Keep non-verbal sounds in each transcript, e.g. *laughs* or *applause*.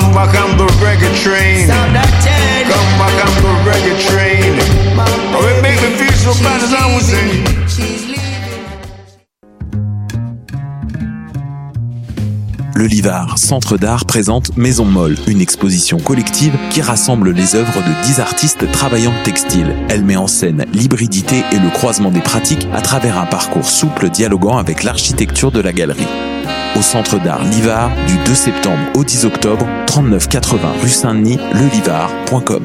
Come back on the reggae train. Come back on the reggae train. Oh, it made me feel so bad as I was in. Le Livard, centre d'art, présente Maison Molle, une exposition collective qui rassemble les œuvres de 10 artistes travaillant de textile. Elle met en scène l'hybridité et le croisement des pratiques à travers un parcours souple dialoguant avec l'architecture de la galerie. Au centre d'art Livard, du 2 septembre au 10 octobre, 3980 rue Saint-Denis, lelivard.com.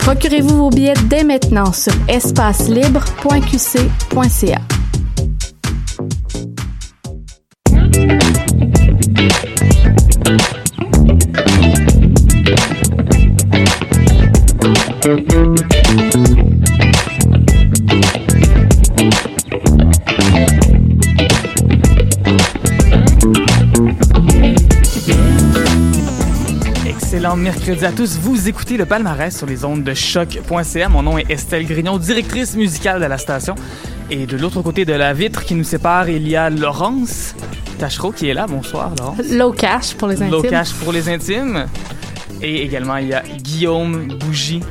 Procurez-vous vos billets dès maintenant sur espacelibre.qc.ca. mercredi à tous. Vous écoutez le palmarès sur les ondes de choc.ca. Mon nom est Estelle Grignon, directrice musicale de la station. Et de l'autre côté de la vitre qui nous sépare, il y a Laurence Tachereau qui est là. Bonsoir, Laurence. Low cash pour les intimes. Low cash pour les intimes. Et également, il y a Guillaume Bougie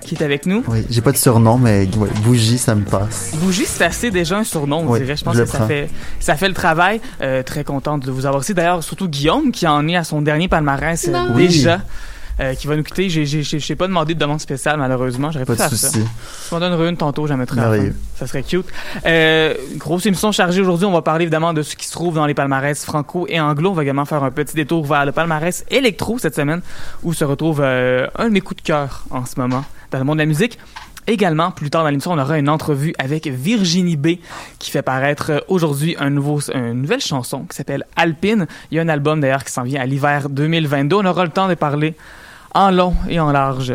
qui est avec nous. Oui, j'ai pas de surnom, mais ouais, bougie, ça me passe. Bougie, c'est assez déjà un surnom, on Oui, dirait. Je pense je que le ça prends. fait, ça fait le travail. Euh, très contente de vous avoir ici. D'ailleurs, surtout Guillaume, qui en est à son dernier palmarès euh, Non. Oui. Euh, qui va nous quitter. J'ai, j'ai, j'ai, j'ai pas demandé de demande spéciale, malheureusement. J'aurais Pas pu de faire ça. Si on donne une tantôt, j'en mettrai. Merveilleux. Ça serait cute. Euh, grosse émission chargée aujourd'hui. On va parler évidemment de ce qui se trouve dans les palmarès franco et anglo. On va également faire un petit détour vers le palmarès électro cette semaine, où se retrouve euh, un de mes coups de cœur en ce moment dans le monde de la musique. Également, plus tard dans l'émission, on aura une entrevue avec Virginie B qui fait paraître euh, aujourd'hui un nouveau, une nouvelle chanson qui s'appelle Alpine. Il y a un album d'ailleurs qui s'en vient à l'hiver 2022. On aura le temps de parler en long et en large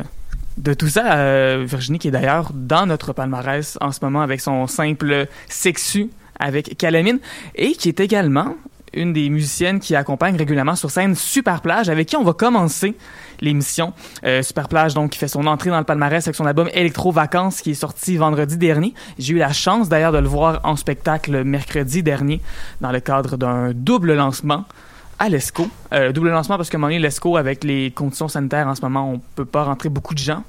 de tout ça. Euh, Virginie qui est d'ailleurs dans notre palmarès en ce moment avec son simple sexu avec Calamine et qui est également une des musiciennes qui accompagne régulièrement sur scène Super Plage avec qui on va commencer l'émission. Euh, Super Plage donc qui fait son entrée dans le palmarès avec son album Electro Vacances qui est sorti vendredi dernier. J'ai eu la chance d'ailleurs de le voir en spectacle mercredi dernier dans le cadre d'un double lancement à l'ESCO. Euh, double lancement parce que un moment donné, l'ESCO, avec les conditions sanitaires en ce moment, on peut pas rentrer beaucoup de gens.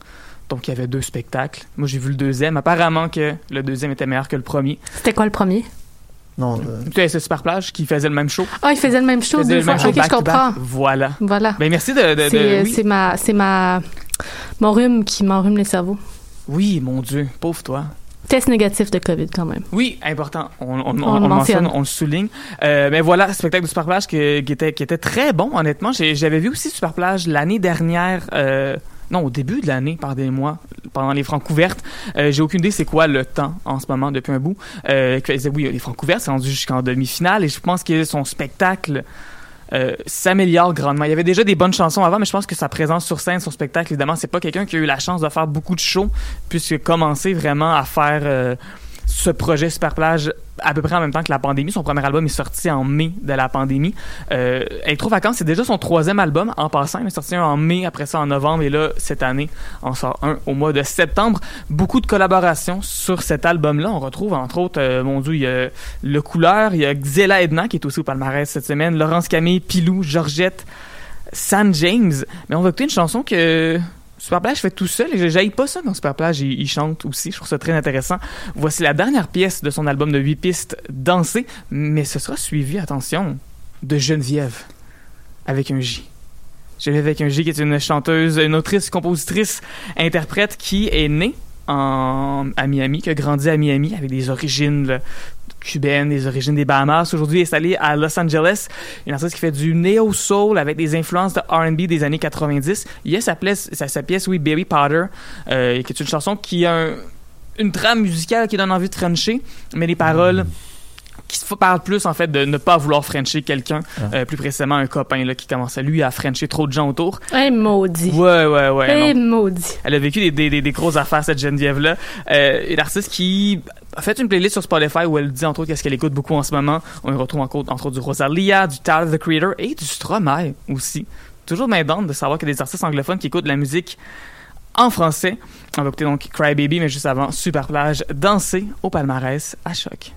Donc, il y avait deux spectacles. Moi, j'ai vu le deuxième. Apparemment que le deuxième était meilleur que le premier. C'était quoi le premier? Non, euh, C'était c'est Super Plage qui faisait le même show. Ah, il faisait le même show deux le fois. même show Ok, je back-to-back. comprends. Voilà. Voilà. Ben, merci de... de- de- C'est oui. c'est ma, c'est ma, mon rhume qui m'enrhume les cerveaux. oui, mon Dieu. Pauvre toi. Test négatif de COVID quand même. Oui, important. On, on, on, On le on le mentionne, on le souligne. Euh, mais voilà, spectacle de Super Plage que- qui, était, qui était très bon, honnêtement. J'avais vu aussi Super Plage l'année dernière. euh, non, au début de l'année, pardonnez-moi, pendant les francs couvertes. Euh, J'ai aucune idée c'est quoi le temps en ce moment depuis un bout. Euh, oui, les francs couvertes, c'est rendu jusqu'en demi-finale et je pense que son spectacle euh, s'améliore grandement. Il y avait déjà des bonnes chansons avant, mais je pense que sa présence sur scène, son spectacle, évidemment, c'est pas quelqu'un qui a eu la chance de faire beaucoup de shows, puisque commencer vraiment à faire euh, ce projet Super Plage à peu près en même temps que la pandémie. Son premier album est sorti en mai de la pandémie. Euh, Electro Vacances, c'est déjà son troisième album en passant. Il est sorti en mai, après ça en novembre, et là, cette année, on sort un au mois de septembre. Beaucoup de collaborations sur cet album-là. On retrouve, entre autres, euh, mon Dieu, il y a Le Couleur, il y a Xela Edna, qui est aussi au palmarès cette semaine, Laurence Camille, Pilou, Georgette, San James. Mais on va écouter une chanson que Superplage fait tout seul et j'aille pas ça quand Superplage il, il chante aussi. Je trouve ça très intéressant. Voici la dernière pièce de son album de 8 pistes, Danser, mais ce sera suivi, attention, de Geneviève avec un J. Geneviève avec un J qui est une chanteuse, une autrice, compositrice, interprète qui est née à Miami, qui a grandi à Miami avec des origines cubaines, des origines des Bahamas. Aujourd'hui installée à Los Angeles, une artiste qui fait du neo soul avec des influences de R&B des années 90. Il y a sa, pièce, sa, oui, Baby Powder, euh, qui est une chanson qui a un- une trame musicale qui donne envie de frencher, mais les paroles qui se parlent plus en fait de ne pas vouloir frencher quelqu'un, euh, plus précisément un copain là, qui commence à lui à frencher trop de gens autour. Eh, maudit. Ouais, ouais, ouais. Eh, maudit. Elle a vécu des, des, des, des grosses affaires, cette Geneviève-là. Euh, une artiste qui a fait une playlist sur Spotify où elle dit entre autres qu'est-ce qu'elle écoute beaucoup en ce moment. On y retrouve entre autres, entre autres du Rosalia, du Tyler, the Creator et du Stromae aussi. Toujours main d'onde de savoir qu'il y a des artistes anglophones qui écoutent de la musique en français. On va écouter donc Cry Baby, mais juste avant, Super Plage, danser au palmarès à choc.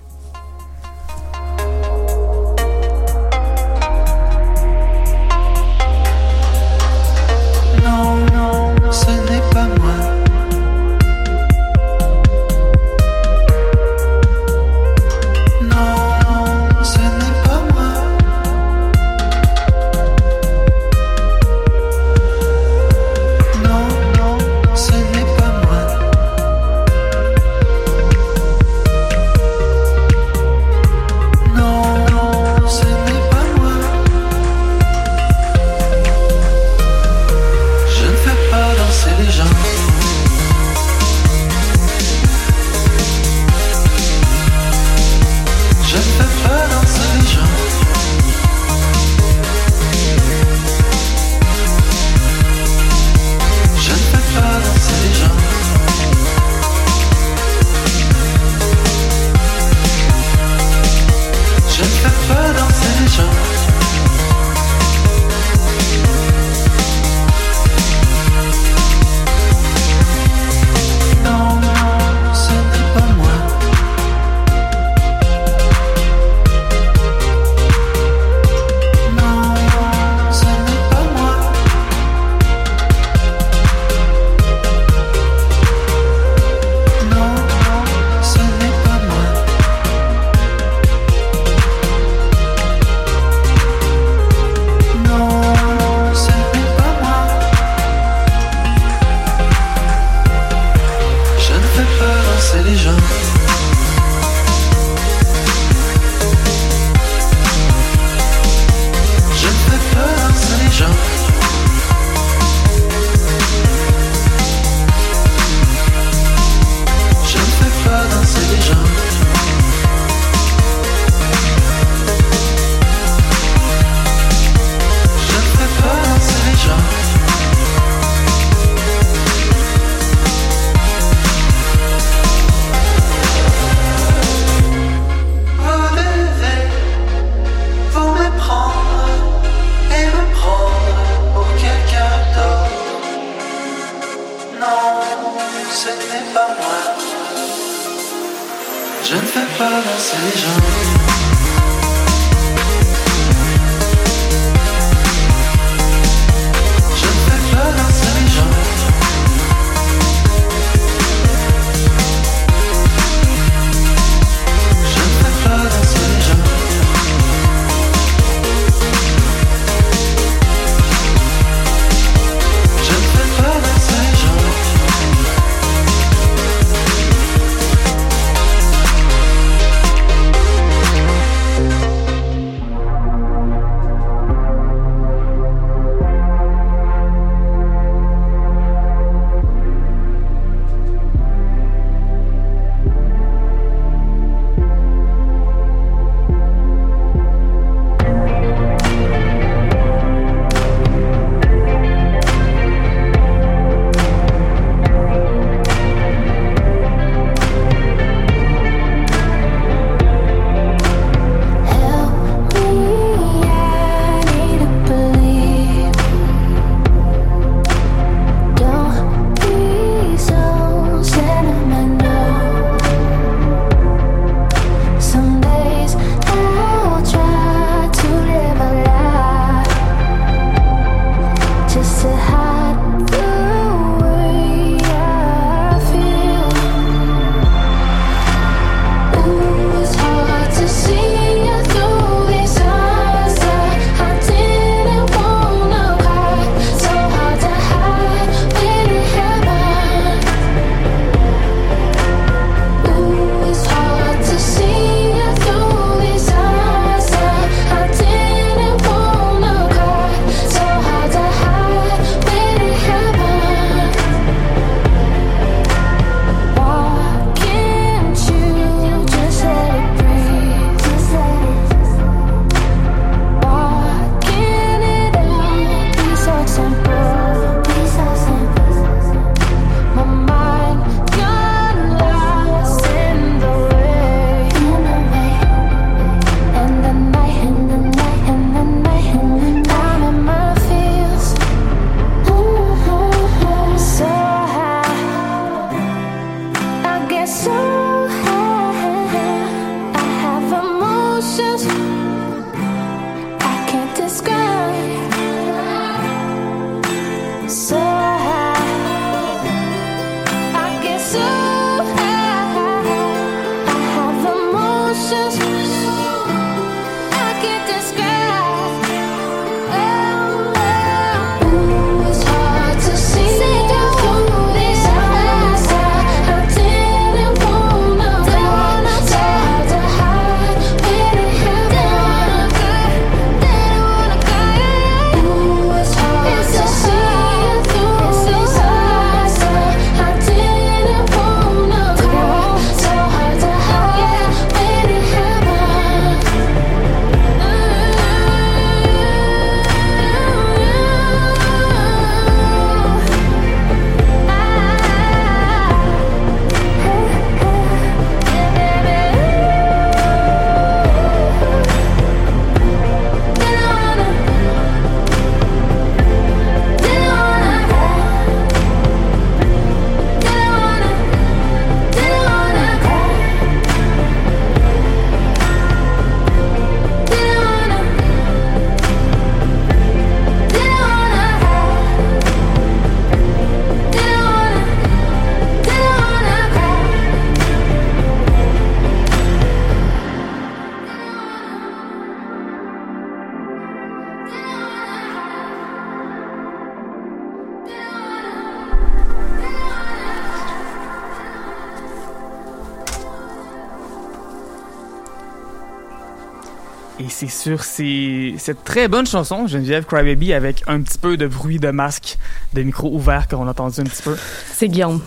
Sur ces- cette très bonne chanson, Geneviève Crybaby, avec un petit peu de bruit de masque, de micro ouvert qu'on a entendu un petit peu. C'est Guillaume.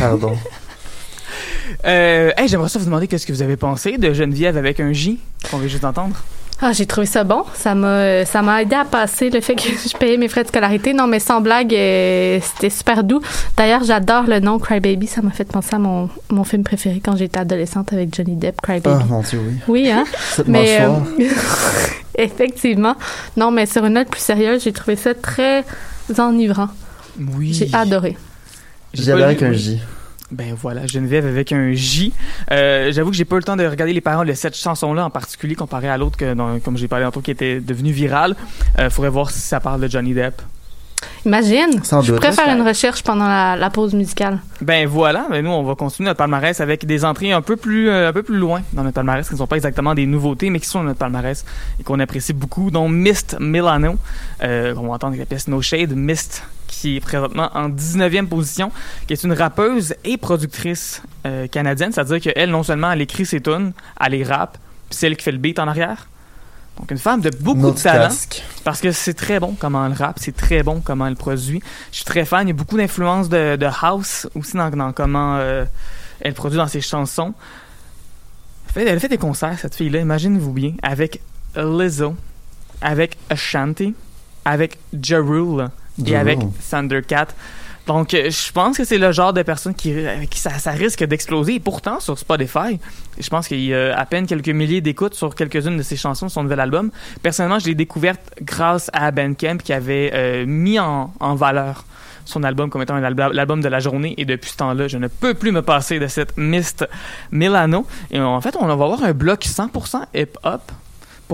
Pardon. Euh, hey, J'aimerais ça vous demander qu'est-ce que vous avez pensé de Geneviève avec un J, qu'on vient juste entendre. Ah, j'ai trouvé ça bon. Ça m'a, ça m'a aidé à passer le fait que *laughs* je payais mes frais de scolarité. Non, mais sans blague, euh, c'était super doux. D'ailleurs, j'adore le nom Crybaby. Ça m'a fait penser à mon, mon film préféré quand j'étais adolescente avec Johnny Depp, Ah, Crybaby. mon Dieu, oui. Oui, hein? *laughs* Cette Mais euh, *laughs* effectivement. Non, mais sur une note plus sérieuse, j'ai trouvé ça très enivrant. Oui. J'ai adoré. J'y avec un oui. J. Ben voilà, Geneviève avec un J. Euh, J'avoue que j'ai pas eu le temps de regarder les paroles de cette chanson-là en particulier comparé à l'autre comme j'ai parlé tantôt, qui était devenue virale. Euh, faudrait voir si ça parle de Johnny Depp. Imagine. Sans je doute. pourrais faire une recherche pendant la, la pause musicale. Ben voilà, ben nous on va continuer notre palmarès avec des entrées un peu plus euh, un peu plus loin dans notre palmarès qui ne sont pas exactement des nouveautés mais qui sont dans notre palmarès et qu'on apprécie beaucoup dont Mist Milano euh, on va entendre avec la pièce No Shade Mist qui est présentement en 19e position qui est une rappeuse et productrice euh, canadienne, c'est-à-dire qu'elle non seulement elle écrit ses tunes, elle les rappe, puis c'est elle qui fait le beat en arrière. Donc une femme de beaucoup de talent. Parce que c'est très bon comment elle rappe, c'est très bon comment elle produit. Je suis très fan. Il y a beaucoup d'influences de, de house aussi dans, dans comment euh, elle produit dans ses chansons. Elle fait, elle fait des concerts, cette fille-là, imaginez-vous bien, avec Lizzo, avec Ashanti, avec Ja Rule et avec. Thundercat. Donc, euh, je pense que c'est le genre de personne qui, avec qui ça, ça risque d'exploser. Et pourtant, sur Spotify, je pense qu'il y a à peine quelques milliers d'écoutes sur quelques-unes de ses chansons son nouvel album. Personnellement, je l'ai découverte grâce à Bandcamp qui avait euh, mis en, en valeur son album comme étant l'album de la journée. Et depuis ce temps-là, je ne peux plus me passer de cette Mist Milano. Et en fait, on va avoir un bloc 100% hip-hop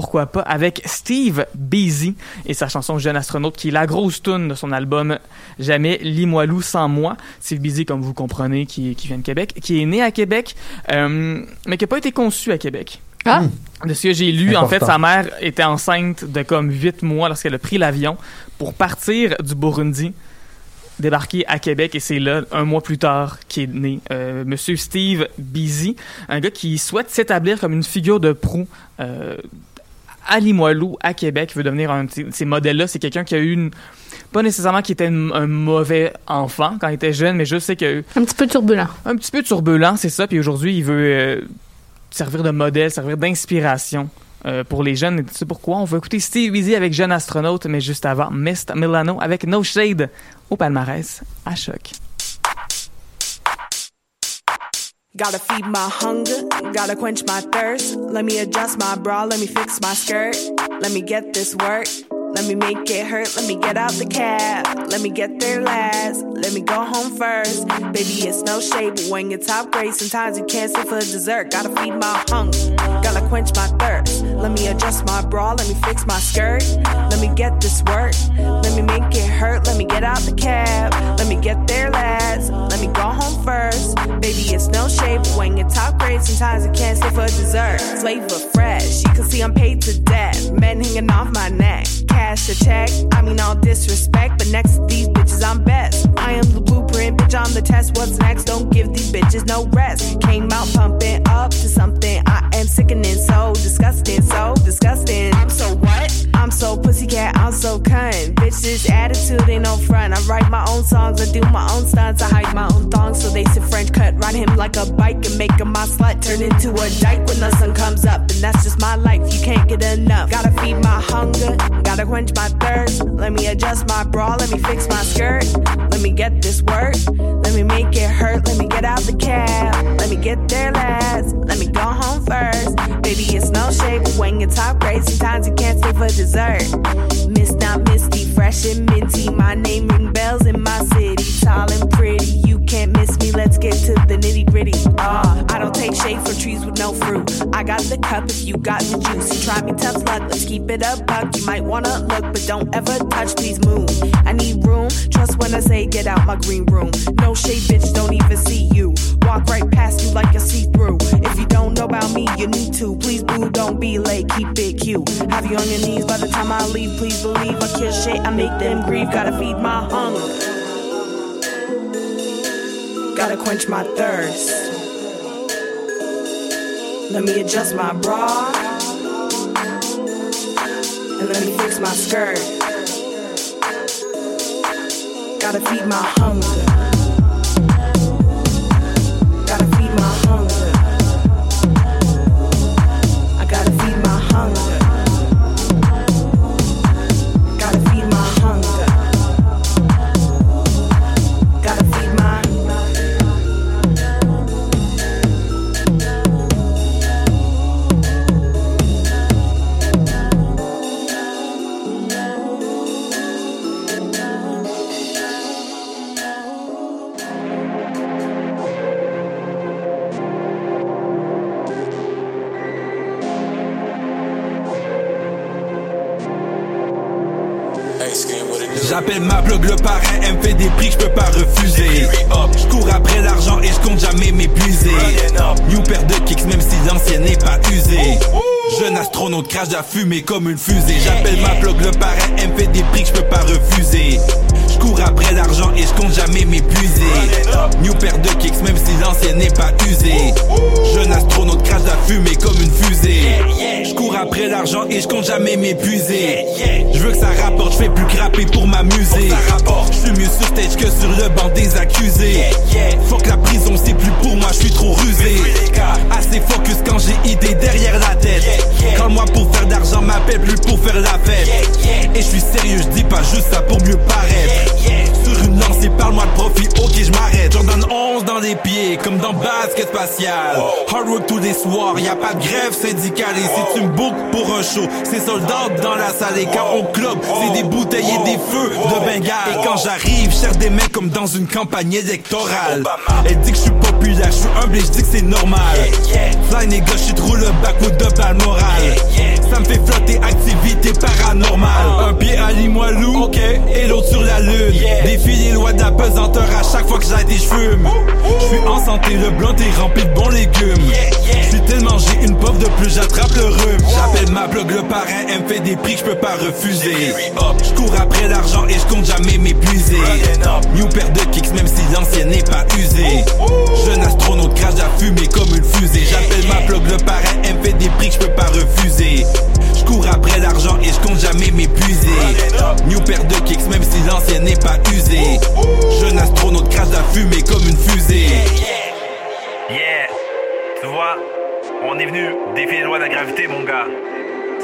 pourquoi pas, avec Steve Beasy et sa chanson Jeune astronaute, qui est la grosse tune de son album Jamais Limoilou sans moi. Steve Beasy, comme vous comprenez, qui, qui vient de Québec, qui est né à Québec, euh, mais qui n'a pas été conçu à Québec. Ah, De ce que j'ai lu, en fait, sa mère était enceinte de comme 8 mois lorsqu'elle a pris l'avion pour partir du Burundi, débarquer à Québec, et c'est là, un mois plus tard, qu'est né euh, Monsieur Steve Beasy, un gars qui souhaite s'établir comme une figure de proue euh, à Limoilou, à Québec, veut devenir un de ces- ces modèles-là. C'est quelqu'un qui a eu une... Pas nécessairement qui était une- un mauvais enfant quand il était jeune, mais je sais eu un petit peu turbulent. un petit peu turbulent, c'est ça. Puis aujourd'hui, il veut euh, servir de modèle, servir d'inspiration euh, pour les jeunes. Sais pourquoi? On va écouter Steve Easy avec Jeune Astronaute, mais juste avant, Mist Milano avec No Shade au palmarès à choc. Gotta feed my hunger, gotta quench my thirst. Let me adjust my bra, let me fix my skirt. Let me get this work, let me make it hurt. Let me get out the cab, let me get there last. Let me go home first. Baby, it's no shade, but when you're top grade, sometimes you can't stay for dessert. Gotta feed my hunger, gotta quench my thirst. Let me adjust my bra, let me fix my skirt. Let me get this work, let me make it hurt. Let me get out the cab, let me get there last. Let me go home first. Baby, it's no shade, but when you're top grade, sometimes you can't stay for dessert. Flavor fresh, you can see I'm paid to death. Men hanging off my neck, cash a check. I mean, all disrespect, but next to these bitches, I'm best. I am the blueprint, bitch, I'm the test. What's next? Don't give these bitches no rest. Came out pumping up to something. I am sickening, so disgusting, so disgusting. I'm so what? I'm so pussycat, I'm so cunt. Bitch, this attitude ain't no front. I write my own songs, I do my own stunts. I hide my own thongs, so they say French cut. Ride him like a bike and make him my slut. Turn into a dyke when the sun comes up. And that's just my life, you can't get enough. Gotta feed my hunger, gotta quench my thirst. Let me adjust my bra, let me fix my skirt. Let me get this work, let me make it hurt. Let me get out the cab, let me get there last. Let me go. Baby, it's no shade, when you talk grade, sometimes you can't stay for dessert. Miss not misty, fresh and minty. My name ring bells in my city. Tall and pretty, you can't miss me. Let's get to the nitty gritty. Ah, I don't take shade from trees with no fruit. I got the cup if you got the juice. Try me tough luck, let's keep it up, buck. You might wanna look, but don't ever touch, please move. I need room, trust when I say get out my green room. No shade, bitch, don't even see you. Walk right past you like a see through. If you don't know about me, you need to. Please, boo, don't be late, keep it cute. Have you on your knees by the time I leave. Please believe I kiss shit, I make them grieve. Gotta feed my hunger. Gotta quench my thirst. Let me adjust my bra. and let me fix my skirt. Gotta feed my hunger. Crache à fumer comme une fusée. J'appelle ma blog le parrain, elle me fait des prix que je peux pas refuser. Je cours après l'argent et je compte jamais m'épuiser. New paire de kicks même si l'ancienne n'est pas usée. Jeune astronaute crache à fumer comme une fusée. Je cours après l'argent et je compte jamais m'épuiser. Je veux que ça rapporte, je fais plus grapper pour m'amuser. Je suis mieux sur stage que sur le banc des accusés. Faut que la prison c'est plus pour moi, je suis trop rusé. Assez focus quand j'ai idée derrière la tête. Quand moi pour faire d'argent m'appelle plus pour faire la fête. Et je suis sérieux, je dis pas juste ça pour mieux paraître. Sur une lancée, parle-moi de profit, ok je m'arrête. Jordan 11 dans les pieds, comme dans basket spatial. Hard work tous les soirs, y a pas de grève syndicale. Et si tu me bookes pour un show, c'est soldats dans la salle. Et quand on club, c'est des bouteilles et des feux de Bengale. Et quand j'arrive, cherche des mecs comme dans une campagne électorale. Elle dit que je suis populaire, je suis humble et je dis que c'est normal. Fly nigga, je suis trop le backwood de balle. Ça me fait flotter, activité paranormale. Un pied à Limoilou, ok, et l'autre sur la lune. Défie les lois de la pesanteur à chaque fois que et je fume. Je suis en santé, le blanc est rempli de bons légumes. Je suis tellement j'ai une pof de plus, j'attrape le rhume. J'appelle ma blog le parrain, elle me fait des prix que je peux pas refuser. Je cours après l'argent et je compte jamais m'épuiser. New paire de kicks, même si l'ancienne n'est pas usée. Jeune astronaute crache à fumer comme une fusée. J'appelle ma blog le parrain, elle me fait des prix que je peux pas refuser. Je cours après l'argent et je compte jamais m'épuiser. New paire de kicks, même si l'ancienne n'est pas usée. Jeune astronaute crache à fumer comme une fusée. Yeah! Tu vois, on est venu défier les lois de la gravité, mon gars.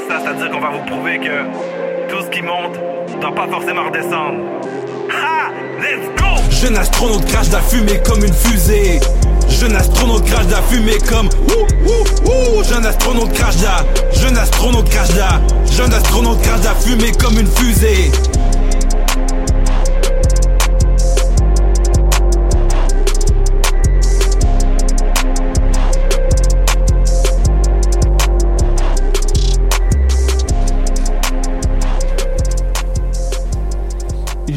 Ça, c'est-à-dire qu'on va vous prouver que tout ce qui monte doit pas forcément redescendre. Ha! Let's go! Jeune astronaute crache la fumée comme une fusée. Jeune astronaute crache la fumée comme ouh ouh ouh. Jeune astronaute crache la, jeune astronaute crache la, jeune astronaute crache la fumée comme une fusée.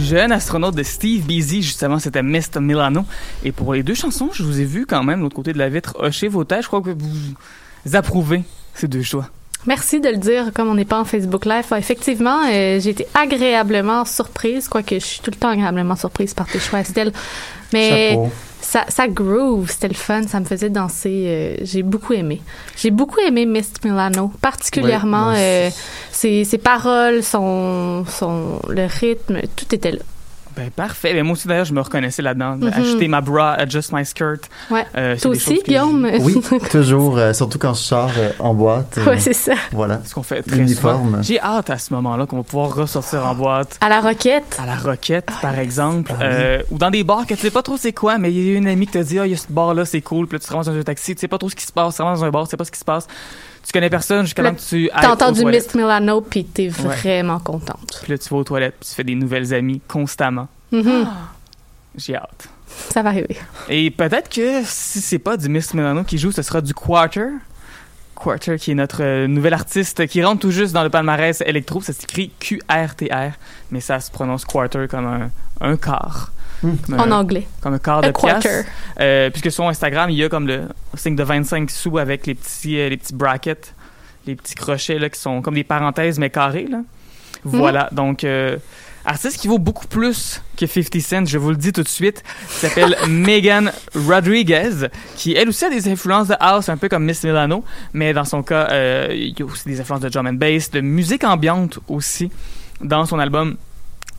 Jeune astronaute de Steve Beasy, justement, c'était Mist Milano. Et pour les deux chansons, je vous ai vu quand même, de l'autre côté de la vitre, hocher vos têtes. Je crois que vous approuvez ces deux choix. Merci de le dire, comme on n'est pas en Facebook Live. Effectivement, euh, j'ai été agréablement surprise, quoique je suis tout le temps agréablement surprise par tes choix, Estelle. Mais Chapeau. Ça, ça groove, c'était le fun, ça me faisait danser. euh, j'ai beaucoup aimé. J'ai beaucoup aimé Mist Milano, particulièrement euh, ses, ses paroles, son, son, le rythme, tout était là. Ben, parfait. Ben, moi aussi, d'ailleurs, je me reconnaissais là-dedans. Mhm. Acheter ma bra, adjust my skirt. Ouais. Euh, c'est Toi aussi, Guillaume? Oui, *laughs* toujours, euh, surtout quand je sors euh, en boîte. euh, Ouais, c'est ça. Voilà. Ce qu'on fait très Uniforme. souvent. J'ai hâte à ce moment-là qu'on va pouvoir ressortir en boîte. À la roquette? À la roquette, par exemple. Ah oui. euh, ou dans des bars que tu sais pas trop c'est quoi, mais il y a une amie qui te dit, ah, il y a ce bar-là, c'est cool. Puis là, tu te ramasses dans un taxi, tu sais pas trop ce qui se passe. Tu te ramasses dans un bar, tu sais pas ce qui se passe. Tu connais personne jusqu'à Là, temps que tu T'as entendu toilettes. Mist Milano, puis t'es vraiment contente. Puis là, tu vas aux toilettes, puis tu fais des nouvelles amies constamment. Mhm. J'ai hâte. Ça va arriver. Et peut-être que si c'est pas du Miss Milano qui joue, ce sera du Quarter. Quarter, qui est notre euh, nouvel artiste qui rentre tout juste dans le palmarès électro. Ça s'écrit Q-R-T-R, mais ça se prononce Quarter comme un, un quart. En anglais. Comme un quart A de pièce. quarter. Euh, puisque sur Instagram, il y a comme le signe de 25 sous avec les petits, euh, les petits brackets, les petits crochets là, qui sont comme des parenthèses mais carrés. Là. Voilà, donc euh, artiste qui vaut beaucoup plus que 50 Cent, je vous le dis tout de suite, s'appelle *laughs* Megan Rodriguez, qui elle aussi a des influences de house, un peu comme Miss Milano, mais dans son cas, euh, il y a aussi des influences de drum and bass, de musique ambiante aussi dans son album.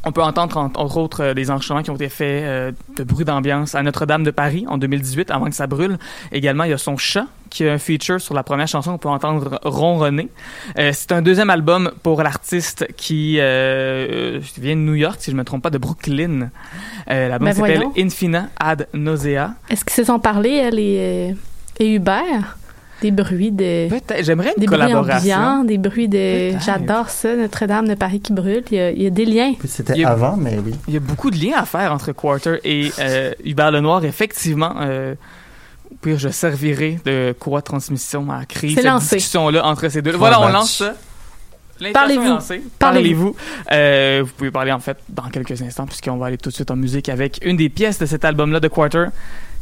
On peut entendre entre, autres euh, des enregistrements qui ont été faits euh, de bruit d'ambiance à Notre-Dame de Paris en 2018 avant que ça brûle. Également, il y a son chat qui a un feature sur la première chanson. On peut entendre ronronner. Euh, c'est un deuxième album pour l'artiste qui euh, vient de New York, si je me trompe pas, de Brooklyn. Euh, L'album Ben s'appelle. Infina Ad Nausea. Est-ce qu'ils se sont parlé, elle et, et Hubert? Des bruits de... Peut-être, j'aimerais une Des bruits collaboration. ambiants, des bruits de... Peut-être. J'adore ça, Notre-Dame de Paris qui brûle. Il y a, il y a des liens. C'était avant, mais oui. Il y a beaucoup de liens à faire entre Quarter et euh, Hubert Lenoir. Effectivement, euh, pire, je servirai de co-transmission à créer C'est cette discussion-là entre ces deux. Voilà, on lance ça. Parlez-vous. Parlez-vous. Euh, vous pouvez parler en fait dans quelques instants puisqu'on va aller tout de suite en musique avec une des pièces de cet album-là de Quarter.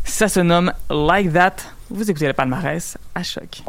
Ça se nomme Like That. Vous écoutez le palmarès à choc.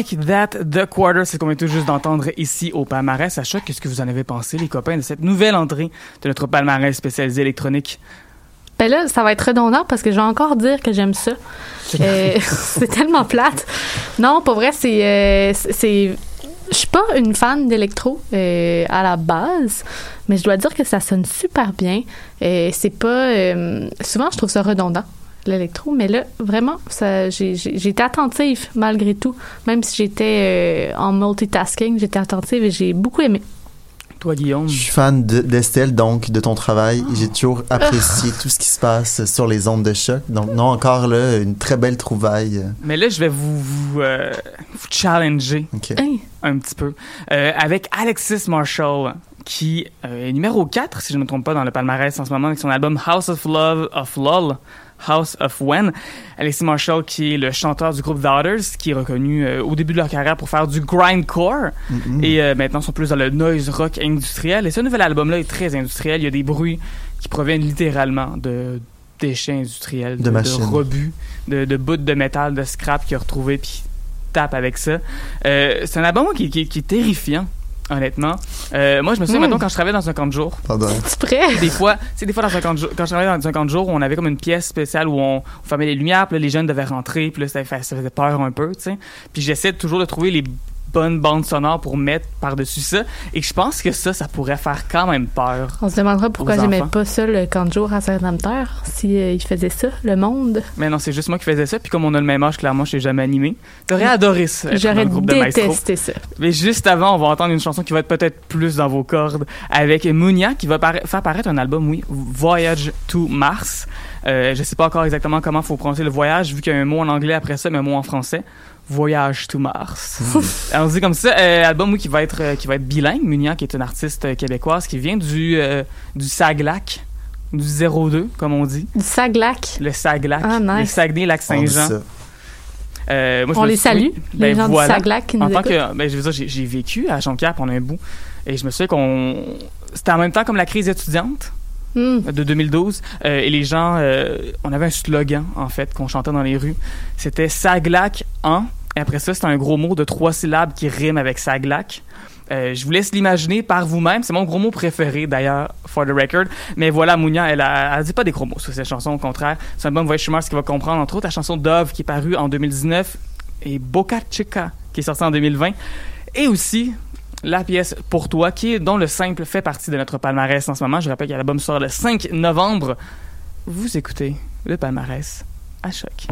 Like That, The Quarter, c'est ce qu'on vient tout juste d'entendre ici au palmarès. Choc, qu'est-ce que vous en avez pensé, les copains, de cette nouvelle entrée de notre palmarès spécialisé électronique? Ben là, ça va être redondant parce que je vais encore dire que j'aime ça. Euh, *laughs* c'est tellement plate. Non, pour vrai, c'est. euh, c'est je suis pas une fan d'électro euh, à la base, mais je dois dire que ça sonne super bien. Euh, c'est pas. euh, souvent, je trouve ça redondant, l'électro, mais là, vraiment, été attentive malgré tout. Même si j'étais euh, en multitasking, j'étais attentive et j'ai beaucoup aimé. Toi, Guillaume? Je suis fan de- d'Estelle, donc de ton travail. J'ai toujours apprécié tout ce qui se passe sur les ondes de choc. Donc, non, encore là, une très belle trouvaille. Mais là, je vais vous, vous, euh, vous challenger. Hey, un petit peu euh, avec Alexis Marshall qui euh, est numéro 4 si je ne me trompe pas dans le palmarès en ce moment avec son album House of Love of Lol House of When Alexis Marshall qui est le chanteur du groupe Others qui est reconnu euh, au début de leur carrière pour faire du grindcore Mhm. et euh, maintenant sont plus dans le noise rock industriel et ce nouvel album là est très industriel il y a des bruits qui proviennent littéralement de déchets industriels De de, machines. rebuts de, de bouts de métal de scrap qu'il a retrouvé puis tape avec ça. Euh, c'est un album moi, qui, qui, qui est terrifiant, honnêtement. Euh, moi, je me souviens, maintenant, quand je travaillais dans un camp de jour, Pardon. tu prêt? des fois, c'est des fois dans un camp de jour, quand je travaillais dans un camp de jour, on avait comme une pièce spéciale où on, on fermait les lumières, puis là, les jeunes devaient rentrer, puis là, ça, ça faisait peur un peu, tu sais. Puis j'essaie toujours de trouver les bonnes bandes sonores pour mettre par-dessus ça, et je pense que ça, ça pourrait faire quand même peur. On se demandera pourquoi j'aimais pas ça le jour à Saint-Rédempteur, si euh, il faisait ça, le monde. Mais non, c'est juste moi qui faisais ça, puis comme on a le même âge, clairement, je t'ai jamais animé. T'aurais adoré ça. J'aurais détesté ça. Mais juste avant, on va entendre une chanson qui va être peut-être plus dans vos cordes avec Munia qui va para- faire paraître un album, oui, Voyage to Mars. Euh, je sais pas encore exactement comment faut prononcer le voyage vu qu'il y a un mot en anglais après ça, mais un mot en français. Voyage to Mars. *laughs* Alors, on dit comme ça, euh, album oui, qui va être euh, qui va être bilingue. Munia qui est une artiste euh, québécoise qui vient du euh, du Saglac, du 02 comme on dit, Du Saglac. le Saglac, Ah, nice. le Saguenay Lac Saint-Jean. ça. Euh, moi, je On les salue, les Ben, gens voilà. du Saglac qui nous En tant écoutent. que, ben, je veux dire, j'ai, j'ai vécu à Jonquière pendant un bout, et je me souviens qu'on, c'était en même temps comme la crise étudiante Hmm. de 2012, euh, et les gens, euh, on avait un slogan en fait qu'on chantait dans les rues. C'était Saglac en, et après ça, c'était un gros mot de trois syllabes qui rime avec Saglac. Euh, je vous laisse l'imaginer par vous-même. C'est mon gros mot préféré, d'ailleurs, for the record. Mais voilà, Mounia, elle, a, elle dit pas des gros mots sur cette chanson, au contraire. C'est un bon Voyage Mars qui va comprendre, entre autres, la chanson Dove qui est parue en 2019 et Boca Chica qui est sortie en 2020. Et aussi la pièce Pour toi, qui dont le simple fait partie de notre palmarès en ce moment. Je rappelle que l'album sort le 5 novembre. Vous écoutez le palmarès à choc.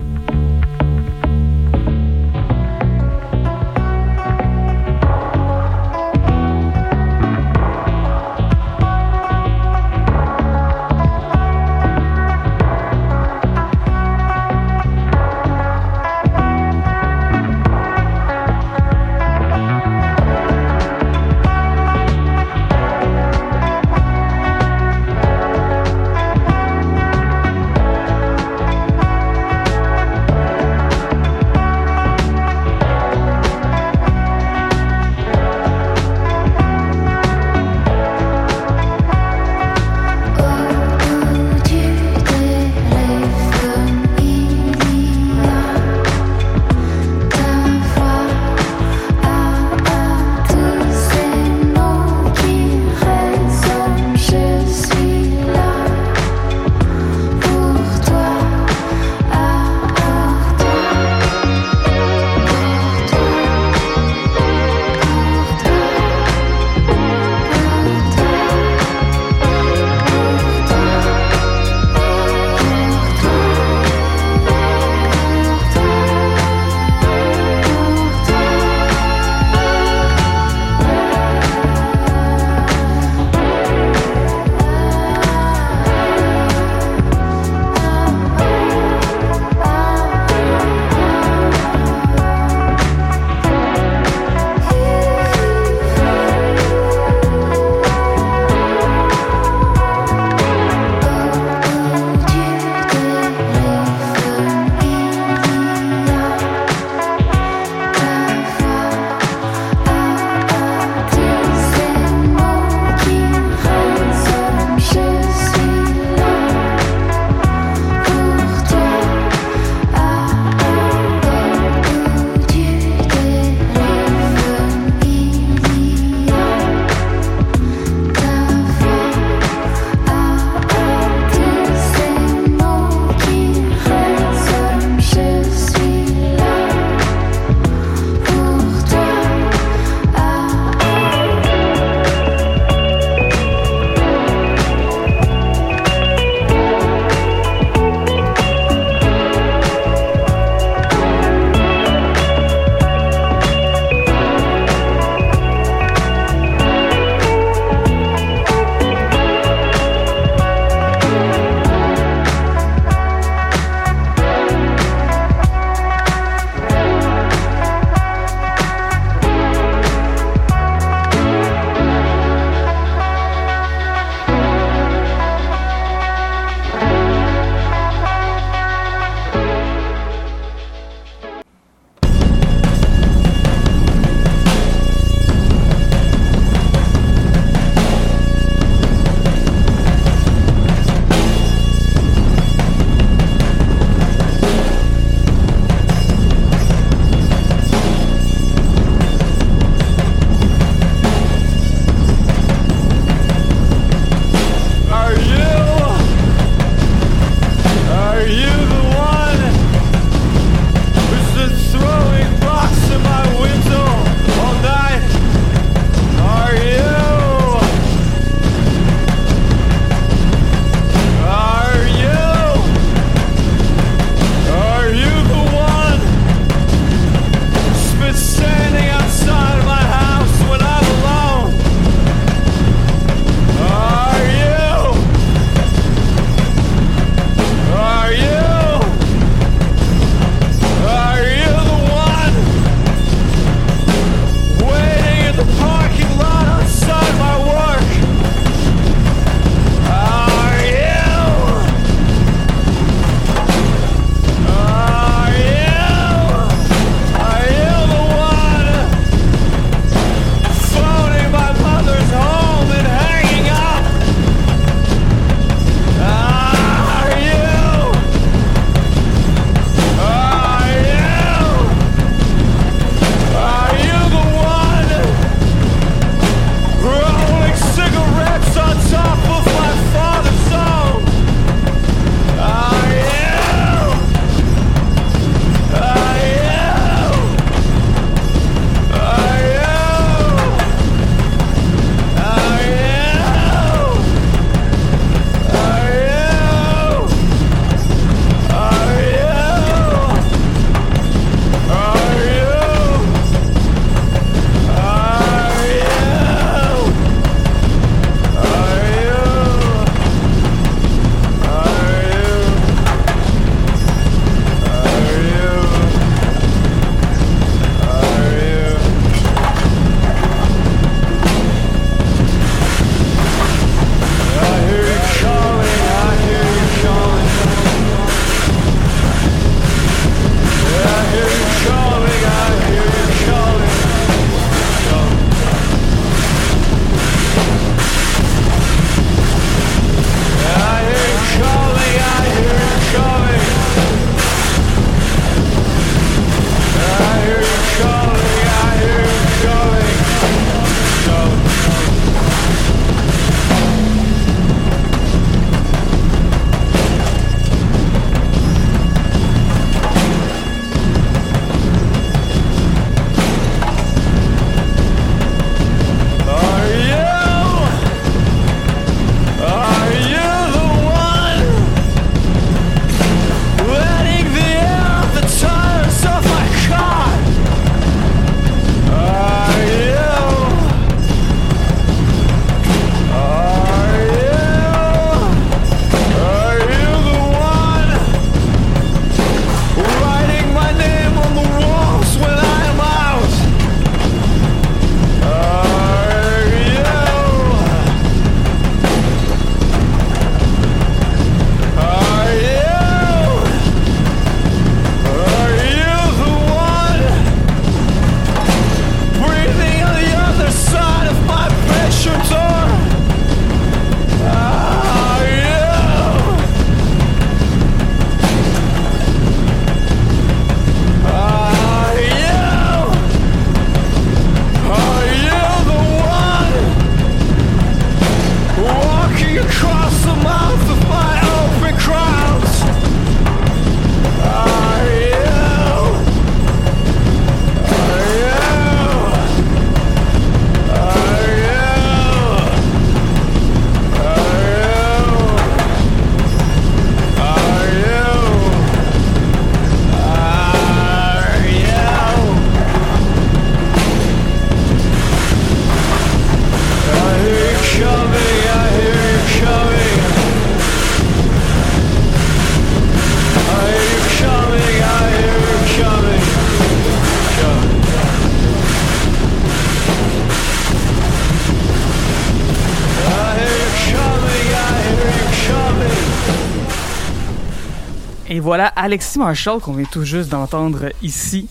Alexis Marshall qu'on vient tout juste d'entendre ici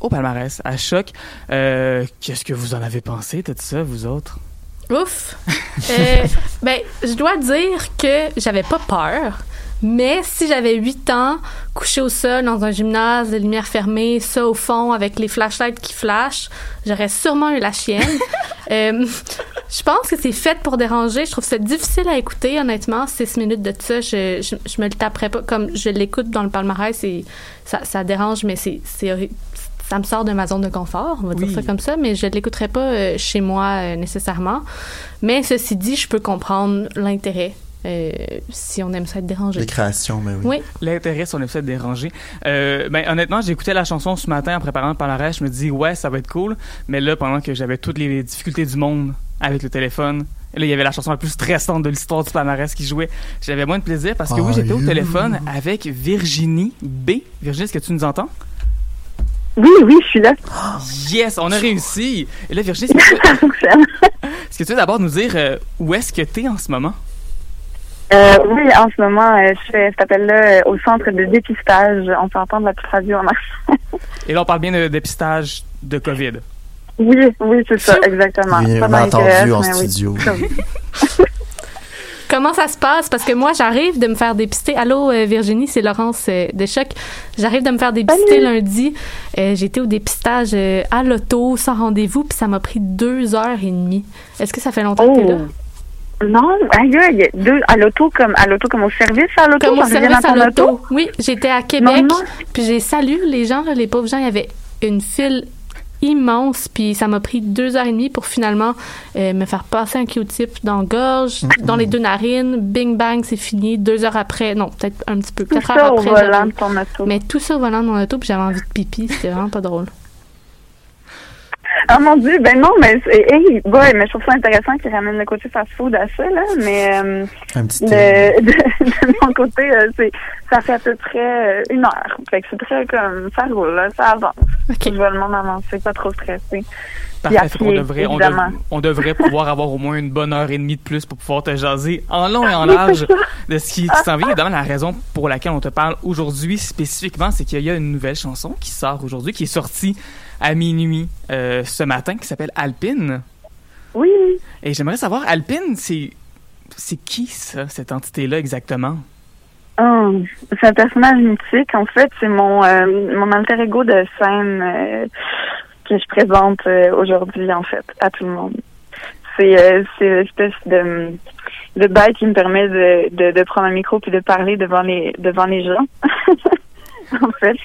au palmarès à choc. Euh, Qu'est-ce que vous en avez pensé de ça, vous autres? Ouf! Euh, *laughs* ben, je dois dire que j'avais pas peur. Mais si j'avais 8 ans, couché au sol dans un gymnase, les lumières fermées, ça au fond avec les flashlights qui flashent, j'aurais sûrement eu la chienne. *laughs* Euh, je pense que c'est fait pour déranger. Je trouve ça difficile à écouter, honnêtement. 6 minutes de ça, je, je, je me le taperais pas. Comme je l'écoute dans le palmarès, et ça, ça dérange, mais c'est, ça me sort de ma zone de confort, on va dire ça comme ça, mais je ne l'écouterai pas euh, chez moi euh, nécessairement. Mais ceci dit, je peux comprendre l'intérêt euh, si on aime ça être dérangé. Les créations, mais oui. Oui. L'intérêt sur l'épisode dérangé. Euh, ben, honnêtement, j'écoutais la chanson ce matin en préparant le palmarès. Je me dis, ouais, ça va être cool. Mais là, pendant que j'avais toutes les difficultés du monde avec le téléphone, et là, il y avait la chanson la plus stressante de l'histoire du palmarès qui jouait. J'avais moins de plaisir parce que oui, j'étais au téléphone avec Virginie B. Virginie, est-ce que tu nous entends? Oui, oui, je suis là. Yes, on a réussi! Et là, Virginie, est-ce que tu, Ça *laughs* fonctionne. est-ce que tu veux d'abord nous dire euh, où est-ce que tu es en ce moment? Euh, oui, en ce moment, euh, je fais cet appel-là euh, au centre de dépistage. On peut entendre la petite radio en arrière. Et là, on parle bien de dépistage de COVID. Oui, oui, c'est ça, exactement. Bien les entendu TS, en oui. studio. *laughs* Comment ça se passe? Parce que moi, j'arrive de me faire dépister. Allô, euh, Virginie, c'est Laurence euh, de Choc. J'arrive de me faire dépister lundi. Euh, J'étais au dépistage euh, à l'auto, sans rendez-vous, puis ça m'a pris deux heures et demie. Est-ce que ça fait longtemps que t'es là? Non, aïe, deux, à l'auto comme, à l'auto comme au service à l'auto. Comme au service à l'auto. Oui, j'étais à Québec, Non, non. puis j'ai salué les gens, les pauvres gens. Il y avait une file immense, puis ça m'a pris deux heures et demie pour finalement euh, me faire passer un Q-tip dans la gorge, dans les deux narines. Bing bang, c'est fini. Deux heures après, non, peut-être un petit peu, Tout quatre ça heures au après. volant j'avais- de ton auto. Mais tout ça au volant de mon auto, puis j'avais envie de pipi. C'était vraiment pas drôle. Ah mon dieu, ben non, mais c'est, hey, boy, mais je trouve ça intéressant qu'ils ramènent le côté fast-food à ça, là, mais euh, Un petit de, thé. de, de mon côté, euh, c'est, ça fait à peu près euh, une heure. Fait que c'est très comme, ça roule, là, ça avance. Je vois le monde avancer, pas trop stressé. Parfait, devrait, on, évidemment. dev- on devrait *laughs* pouvoir avoir au moins une bonne heure et demie de plus pour pouvoir te jaser en long et en large de ce qui, qui s'en vient. *laughs* Évidemment, la raison pour laquelle on te parle aujourd'hui spécifiquement, c'est qu'il y a une nouvelle chanson qui sort aujourd'hui, qui est sortie à minuit euh, ce matin, qui s'appelle Alpine. Oui. Et j'aimerais savoir, Alpine, c'est c'est qui ça, cette entité-là exactement? Oh, c'est un personnage mythique. En fait, c'est mon euh, mon alter ego de scène euh, que je présente aujourd'hui, en fait, à tout le monde. C'est c'est l'espèce de de bête qui me permet de, de, de prendre un micro puis de parler devant les devant les gens. *laughs* en fait.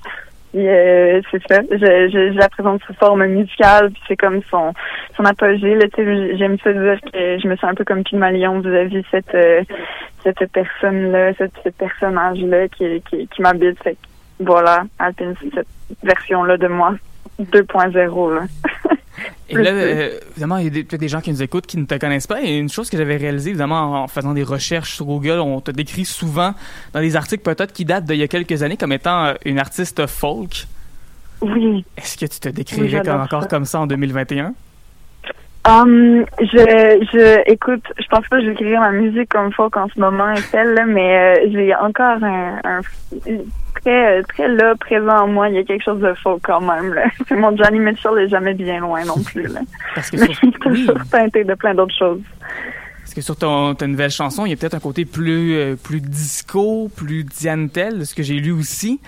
Euh, c'est ça. Je, je, je la présente sous forme musicale, puis c'est comme son son apogée. Là, j'aime ça dire que je me sens un peu comme Pygmalion vis-à-vis cette euh, cette personne-là, cette, ce personnage-là qui, qui, qui m'habite. Que, voilà, Alpine, cette version-là de moi 2.0. Là. *laughs* Et là, euh, évidemment, il y a peut-être des gens qui nous écoutent qui ne te connaissent pas. Et une chose que j'avais réalisée, évidemment, en faisant des recherches sur Google, on te décrit souvent dans des articles peut-être qui datent d'il y a quelques années comme étant euh, une artiste folk. Oui. Est-ce que tu te décrirais comme- encore ça. comme ça en 2021? Um, je, je, écoute, je pense pas que j'écrirai ma musique comme folk en ce moment, là, mais euh, j'ai encore un, un très, très là, présent en moi. Il y a quelque chose de folk quand même. Là. *laughs* Mon Johnny Mitchell est jamais bien loin non plus. Là. Parce que sur- toujours teinté de plein d'autres choses. Parce que sur ton, ta nouvelle chanson, il y a peut-être un côté plus, euh, plus disco, plus Diane Tell, ce que j'ai lu aussi.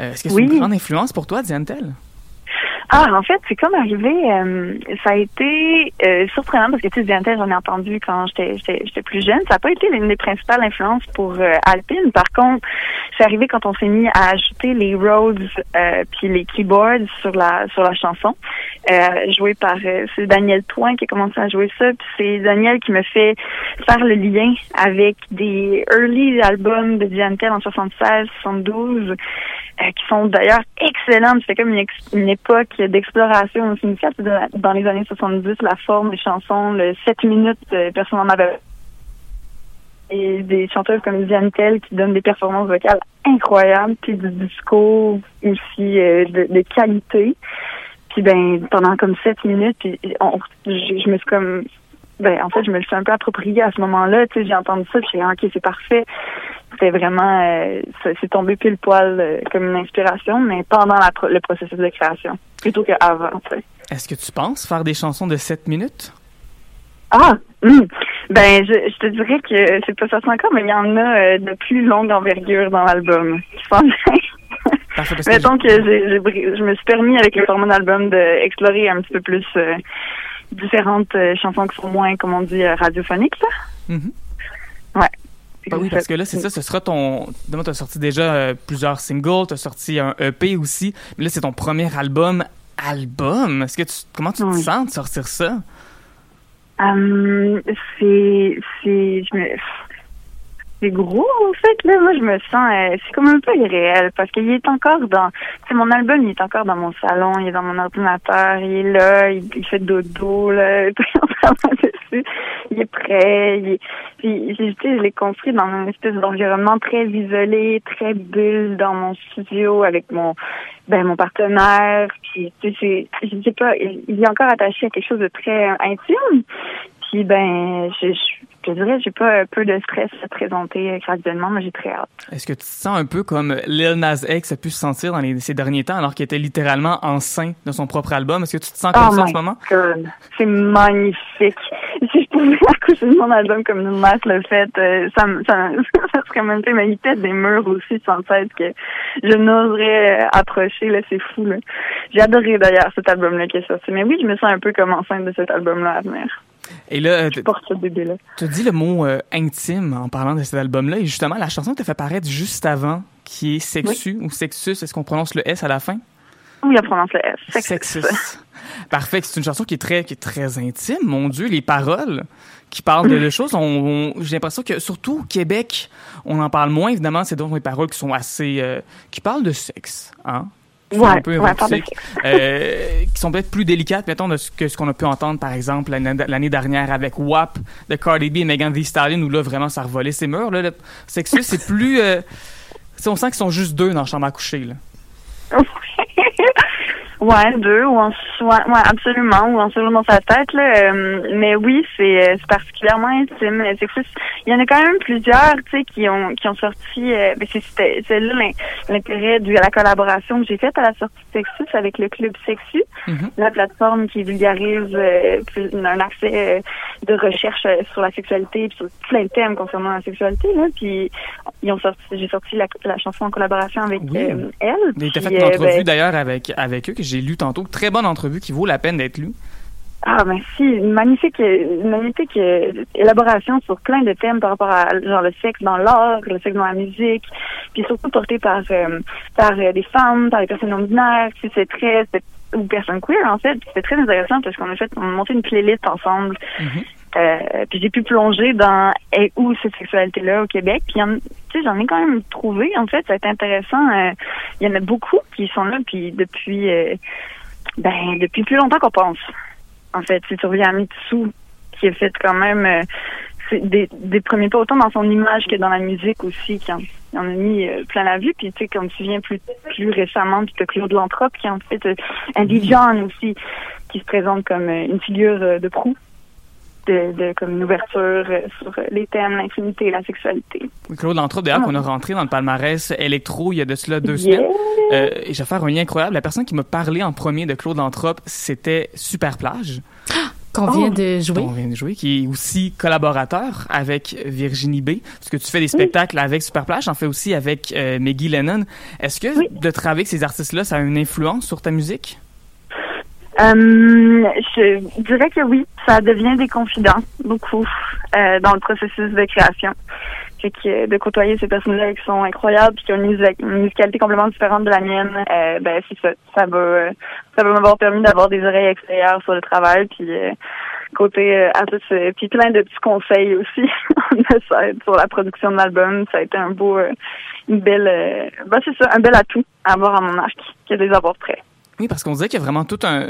Euh, Est-ce que c'est Oui. une grande influence pour toi, Diane Tell? Ah, en fait, c'est comme arrivé, euh, ça a été euh, surprenant parce que tu sais, Diantel, j'en ai entendu quand j'étais plus jeune. Ça n'a pas été l'une des principales influences pour euh, Alpine. Par contre, c'est arrivé quand on s'est mis à ajouter les Rhodes puis les keyboards sur la sur la chanson, euh, joué par c'est Daniel Toin qui a commencé à jouer ça. Puis c'est Daniel qui me fait faire le lien avec des early albums de Diantel en 76, 72 euh, qui sont d'ailleurs excellentes. C'était comme une, une époque d'exploration. C'est Dans, les années 70, la forme des chansons, le 7 minutes, euh, personne n'en avait. Et des chanteuses comme Diane Tell qui donnent des performances vocales incroyables, puis du discours aussi euh, de, qualité. Puis ben pendant comme 7 minutes, puis on, je, me suis comme ben en fait je me le suis un peu approprié à ce moment-là. J'ai entendu ça, puis j'ai Ah, ok c'est parfait c'était vraiment, euh, c'est tombé pile poil euh, comme une inspiration, mais pendant la pro- le processus de création, plutôt qu'avant. Est-ce que tu penses faire des chansons de 7 minutes? Ah, hum. ben je, je te dirais que c'est pas sorti encore, mais il y en a euh, de plus longue envergure dans l'album Mettons que bri- je me suis permis avec le format d'album d'explorer un petit peu plus différentes chansons qui sont moins, comme on dit, radiophoniques. Là. Mhm. Ouais. Ben oui, parce que là, c'est ça, ce sera ton. Demain, tu as sorti déjà euh, plusieurs singles, tu as sorti un EP aussi, mais là, c'est ton premier album. Album? Est-ce que tu. Comment tu te Oui. sens de sortir ça? Hum, c'est, c'est, je me, gros en fait là. Moi, je me sens, euh, c'est comme un peu irréel parce qu'il est encore dans, c'est mon album, il est encore dans mon salon, il est dans mon ordinateur, il est là, il, fait dodo là, *laughs* il est prêt, il puis, je l'ai construit dans une espèce d'environnement très isolé, très bulle dans mon studio avec mon, ben mon partenaire. Puis, tu sais, je sais pas, il, est encore attaché à quelque chose de très intime. Puis ben, je, je, je dirais, j'ai pas un peu de stress à présenter euh, graduellement, mais j'ai très hâte. Est-ce que tu te sens un peu comme Lil Nas X a pu se sentir dans les, ces derniers temps alors qu'il était littéralement enceint de son propre album? Est-ce que tu te sens comme Oh ça en ce moment? C'est magnifique. *laughs* Si je pouvais *laughs* accoucher de mon album comme une masse le fait, euh, ça, ça, *laughs* ça serait même fait, mais il pète des murs aussi sans tête que je n'oserais euh, approcher, là, c'est fou, là. J'ai adoré d'ailleurs cet album-là qui est sorti. Mais oui, je me sens un peu comme enceinte de cet album-là à venir. Et là, euh, Je porte ce bébé-là. tu as dit le mot euh, intime en parlant de cet album-là, et justement, la chanson que tu as fait paraître juste avant, qui est Sexu ou Sexus, est-ce qu'on prononce le S à la fin? Oui, on prononce le S. Sexus. Parfait. C'est une chanson qui est très, qui est très intime. Mon Dieu, les paroles qui parlent de, *laughs* choses. On, on- j'ai l'impression que surtout au Québec, on en parle moins. Évidemment, c'est donc des paroles qui sont assez, euh, qui parlent de sexe, hein? Qui sont Ouais, un peu ouais, érotiques, euh, qui sont peut-être plus délicates, mettons, de ce que ce qu'on a pu entendre, par exemple, l'année dernière avec WAP de Cardi B et Megan Thee Stallion, où là, vraiment, ça revolait ses murs. Là, le Sexus, c'est plus... Euh, on sent qu'ils sont juste deux dans la chambre à coucher, là. *laughs* Ouais, deux, ou en soi, ouais, absolument, ou en solo dans sa tête, là. euh, mais oui, c'est euh, c'est particulièrement intime. C'est il y en a quand même plusieurs, tu sais, qui ont qui ont sorti. Euh, c'est c'était- c'est là l'in- l'intérêt de la collaboration que j'ai faite à la sortie de Sexus avec le club Sexu, la plateforme qui vulgarise euh, plus- un accès euh, de recherche euh, sur la sexualité, puis sur plein de thèmes concernant la sexualité, là. Puis ils ont sorti, j'ai sorti la, la chanson en collaboration avec Oui. elle. Il t'a puis, fait une entrevue ben, d'ailleurs avec, avec eux que j'ai lu tantôt. Très bonne entrevue qui vaut la peine d'être lue. Ah merci, une magnifique, une magnifique euh, élaboration sur plein de thèmes par rapport à genre le sexe dans l'art, le sexe dans la musique, puis surtout porté par euh, par euh, des femmes, par les personnes non binaires. C'est très ou personnes queer en fait. C'est très intéressant parce qu'on a fait on a monté une playlist ensemble. Euh, puis j'ai pu plonger dans et où cette sexualité-là au Québec. Puis tu sais, j'en ai quand même trouvé. En fait, ça a été intéressant. Euh, Il y en a beaucoup qui sont là, puis depuis euh, ben depuis plus longtemps qu'on pense. En fait, c'est sur Mitsu qui a fait quand même euh, des, des premiers pas autant dans son image que dans la musique aussi, qui en, a mis euh, plein la vue. Puis tu sais, comme tu viens plus plus récemment, puis t'as Claude Lantrope qui en fait euh, Andy John aussi, qui se présente comme euh, une figure euh, de proue. De, de comme une ouverture euh, sur euh, les thèmes, l'intimité et la sexualité. Oui, Claude Lantrop, d'ailleurs, Ah. qu'on a rentré dans le palmarès électro il y a de cela deux Yeah. semaines. Euh, et je vais faire un lien incroyable. La personne qui m'a parlé en premier de Claude Lantrop, c'était Super Plage. *gasps* Qu'on vient de jouer. On vient de jouer, qui est aussi collaborateur avec Virginie B. Parce que tu fais des spectacles avec Super Plage, en fais aussi avec euh, Maggie Lennon. Est-ce que de travailler avec ces artistes-là, ça a une influence sur ta musique? Euh, je dirais que oui, ça devient des confidents, beaucoup, euh, dans le processus de création. Fait que euh, de côtoyer ces personnes-là qui sont incroyables puis qui ont une, music- une musicalité complètement différente de la mienne, euh, ben c'est ça. Ça va, ça va m'avoir permis d'avoir des oreilles extérieures sur le travail puis euh, côté artiste, euh, puis plein de petits conseils aussi *laughs* sur la production de l'album. Ça a été un beau, une belle, ben c'est ça, un bel atout à avoir à mon arc, que de les avoir prêts. Oui, parce qu'on dirait qu'il y a vraiment tout un...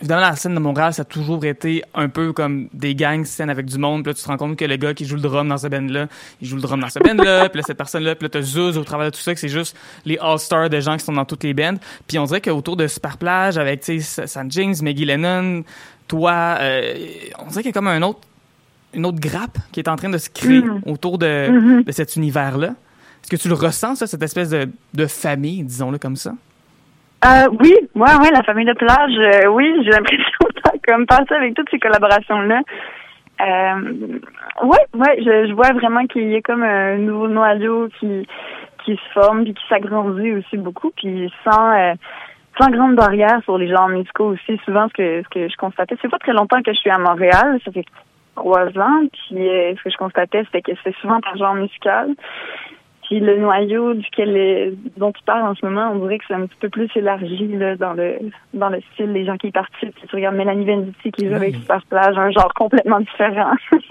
Évidemment, la scène de Montréal, ça a toujours été un peu comme des gangs scènes avec du monde. Puis là, tu te rends compte que le gars qui joue le drum dans ce band-là, il joue le drum dans ce band-là. *laughs* puis là, cette personne-là, puis là, t'as Zuz au travers de tout ça, que c'est juste les all-stars de gens qui sont dans toutes les bands. Puis on dirait qu'autour de Super Plage, avec, tu sais, Sam James, Maggie Lennon, toi, euh, on dirait qu'il y a comme un autre, une autre grappe qui est en train de se créer Mhm. autour de, Mhm. de cet univers-là. Est-ce que tu le ressens, ça, cette espèce de, de famille, disons-le comme ça? Euh, oui, ouais, ouais, la famille de plage, euh, oui, j'ai l'impression de comme passer avec toutes ces collaborations-là. Euh, ouais, ouais, je, vois vraiment qu'il y a comme un nouveau noyau qui qui se forme puis qui s'agrandit aussi beaucoup, puis sans euh, sans grande barrière sur les genres musicaux aussi. Souvent, ce que ce que je constatais, c'est pas très longtemps que je suis à Montréal, ça fait trois ans, puis euh, ce que je constatais, c'était que c'est souvent par genre musical. Puis le noyau duquel dont tu parles en ce moment, on dirait que c'est un petit peu plus élargi là, dans le dans le style des gens qui y participent. Si tu regardes Mélanie Venditti qui joue avec Super Plage, un genre complètement différent. *laughs*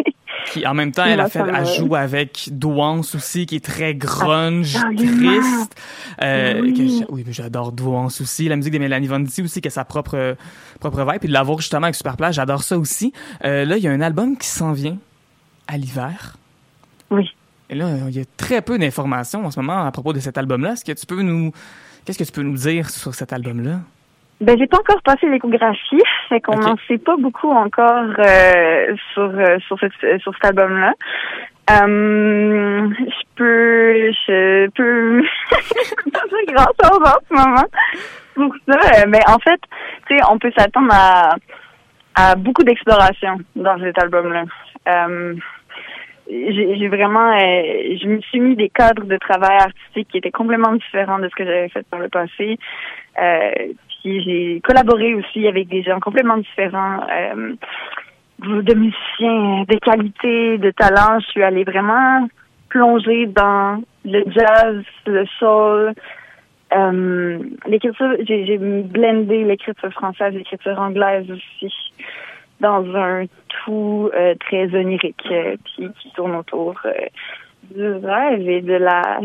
Qui, en même temps, elle, a fait, elle joue avec Douance aussi, qui est très grunge, triste. Euh, Oui. que j'- oui, mais j'adore Douance aussi. La musique de Mélanie Venditti aussi, qui a sa propre, propre vibe. Puis de l'avoir justement avec Super Plage, j'adore ça aussi. Euh, là, il y a un album qui s'en vient à l'hiver. Oui. Et là, il y a très peu d'informations en ce moment à propos de cet album-là. Est-ce que tu peux nous... Qu'est-ce que tu peux nous dire sur cet album-là? Ben, j'ai pas encore passé l'échographie, fait qu'on n'en sait pas beaucoup encore euh, sur euh, sur, ce- sur cet album-là. Euh, je peux, je peux, *laughs* pas faire grand chose en ce moment pour ça. Mais en fait, tu sais, on peut s'attendre à à beaucoup d'exploration dans cet album-là. Euh, j'ai vraiment, euh, je me suis mis des cadres de travail artistique qui étaient complètement différents de ce que j'avais fait par le passé. Euh, puis j'ai collaboré aussi avec des gens complètement différents, euh, de musiciens, de qualité, de talent. Je suis allée vraiment plonger dans le jazz, le soul. Euh, l'écriture, j'ai j'ai blendé l'écriture française, l'écriture anglaise aussi dans un tout euh, très onirique, euh, puis qui tourne autour euh, du rêve et de la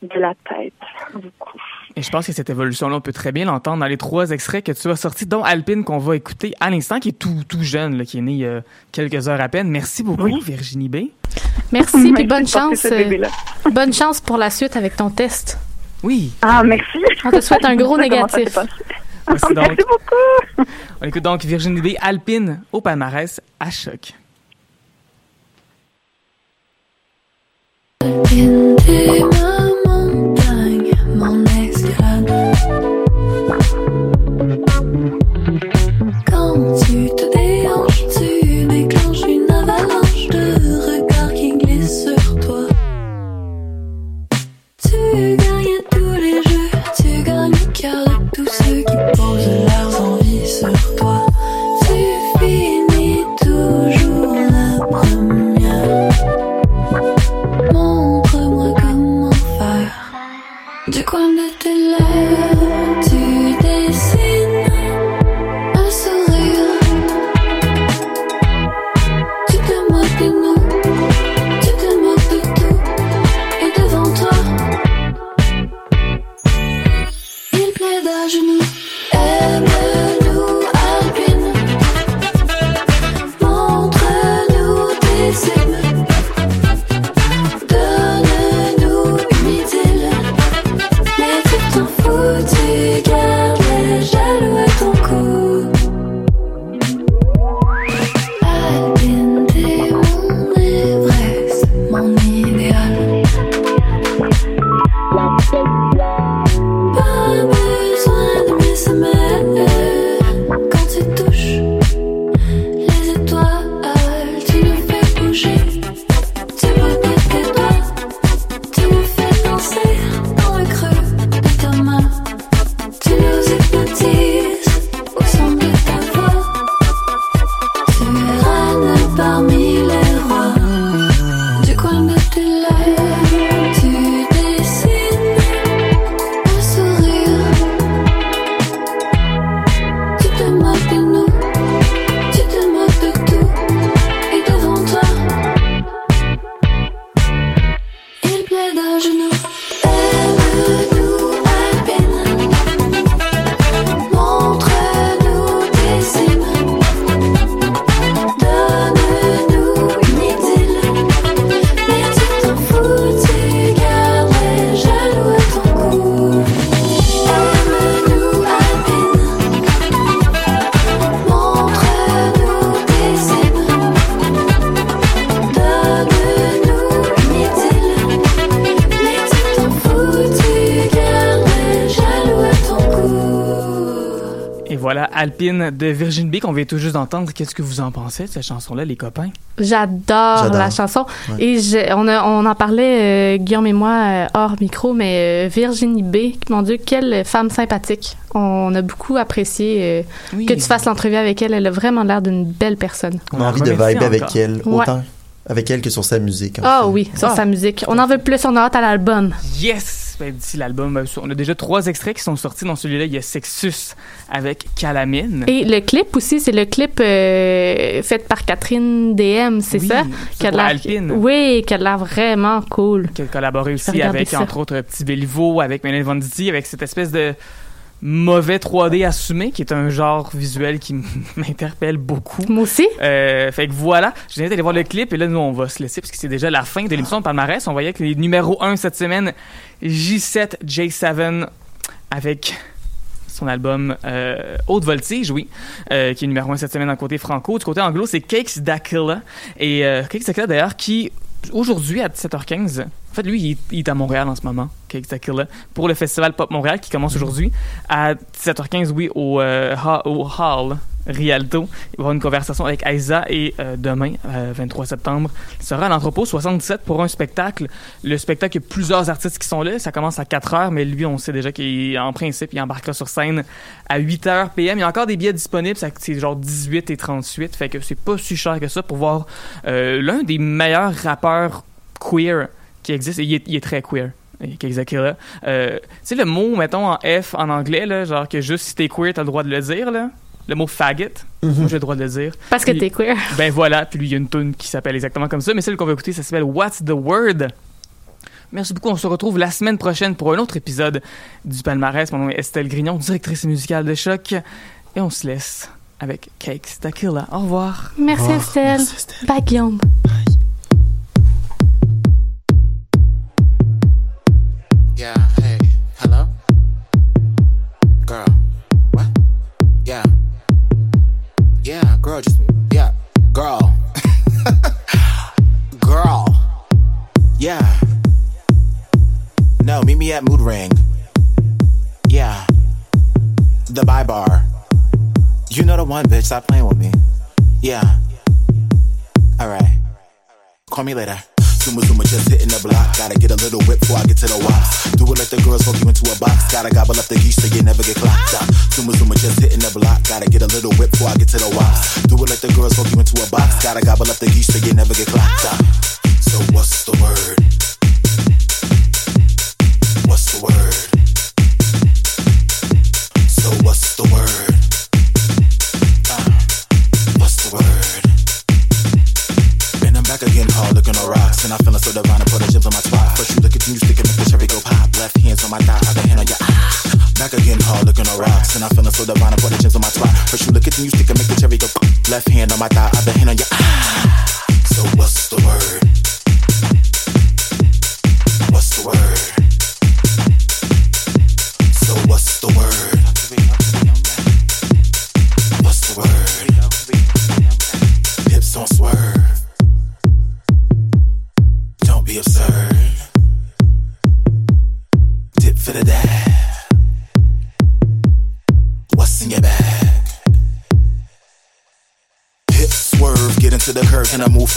de la tête. Beaucoup. Et je pense que cette évolution-là, on peut très bien l'entendre dans les trois extraits que tu as sortis, dont Alpine, qu'on va écouter à l'instant, qui est tout, tout jeune, là, qui est né il y a quelques heures à peine. Merci beaucoup, Virginie B. Merci, puis bonne chance. euh, bonne chance pour la suite avec ton test. Oui. Ah, merci. On te souhaite un gros négatif. Merci donc. Merci beaucoup. On écoute donc Virginie B. Alpine au palmarès à choc. De Virgin B qu'on vient tout juste d'entendre. Qu'est-ce que vous en pensez de cette chanson-là, les copains? J'adore la chanson. Ouais. Et je- on, a- on en parlait, euh, Guillaume et moi, euh, hors micro, mais euh, Virginie B, mon Dieu, quelle femme sympathique. On a beaucoup apprécié euh, Oui. que tu fasses l'entrevue avec elle. Elle a vraiment l'air d'une belle personne. On a envie de vibrer avec elle, Ouais. autant avec elle que sur sa musique. Ah fait. oui, sur Ah. sa musique. On en veut plus, on a hâte à l'album. Yes! Ben, D'ici l'album, euh, on a déjà trois extraits qui sont sortis dans celui-là. Il y a Sexus avec Calamine. Et le clip aussi, c'est le clip euh, fait par Catherine DM, c'est Oui, ça? Qui a Alpine. Oui, qui a l'air vraiment cool. qui a collaboré aussi avec, ça. entre autres, Petit Béliveau, avec Mélanie Venditti, avec cette espèce de mauvais 3D assumé, qui est un genre visuel qui *laughs* m'interpelle beaucoup. Moi aussi. Euh, fait que voilà, je viens d'aller voir le clip et là, nous, on va se laisser parce que c'est déjà la fin de l'émission de Palmarès. On voyait que les numéros 1 cette semaine, J7, J7 avec son album euh, Haute Voltige, oui, euh, qui est numéro 1 cette semaine le côté franco. Du côté anglo, c'est Cakes Dakilla. Et euh, Cakes Dakilla, d'ailleurs, qui, aujourd'hui, à 17h15, en fait, lui, il, il est à Montréal en ce moment, pour le festival Pop Montréal qui commence aujourd'hui. À 17h15, oui, au, euh, ha- au Hall Rialto. Il va avoir une conversation avec Aiza et euh, demain, euh, 23 septembre, il sera à l'entrepôt 77 pour un spectacle. Le spectacle, il y a plusieurs artistes qui sont là. Ça commence à 4 heures, mais lui, on sait déjà qu'en principe, il embarquera sur scène à 8 heures PM. Il y a encore des billets disponibles, c'est genre 18 et 38, fait que c'est pas si cher que ça pour voir euh, l'un des meilleurs rappeurs queer qui existe. Il est, il est très queer. Kexakilla. Euh, tu sais, le mot, mettons, en F en anglais, genre que juste si t'es queer, t'as le droit de le dire, là. Le mot faggot, Mhm. moi j'ai le droit de le dire. Parce que t'es queer. Ben voilà, puis lui, il y a une tune qui s'appelle exactement comme ça, mais celle qu'on va écouter, ça s'appelle What's the Word? Merci beaucoup, on se retrouve la semaine prochaine pour un autre épisode du palmarès. Mon nom est Estelle Grignon, directrice musicale de Choc, et on se laisse avec Cakes Tequila. Au revoir. Merci, Estelle. Bye, Guillaume. Yeah, hey, hello? Girl, what? Yeah. Yeah, girl, just, yeah, girl. *laughs* girl. Yeah. No, meet me at Mood Ring. Yeah. The Buy Bar. You know the one, bitch, stop playing with me. Yeah. Alright. Call me later. Zuma Zuma just hitting the block. Gotta get a little whip before I get to the wops. Do it like the girls smoke you into a box. Gotta gobble up the geese so you never get clocked up. Zuma Zuma just hitting the block. Gotta get a little whip before I get to the wops. Do it like the girls smoke you into a box. Gotta gobble up the geese so you never get clocked. So what's the word? So divine, I put a gems on my spot. First you look at me, you, stick and make the cherry go. Left hand on my thigh, other hand on your eye.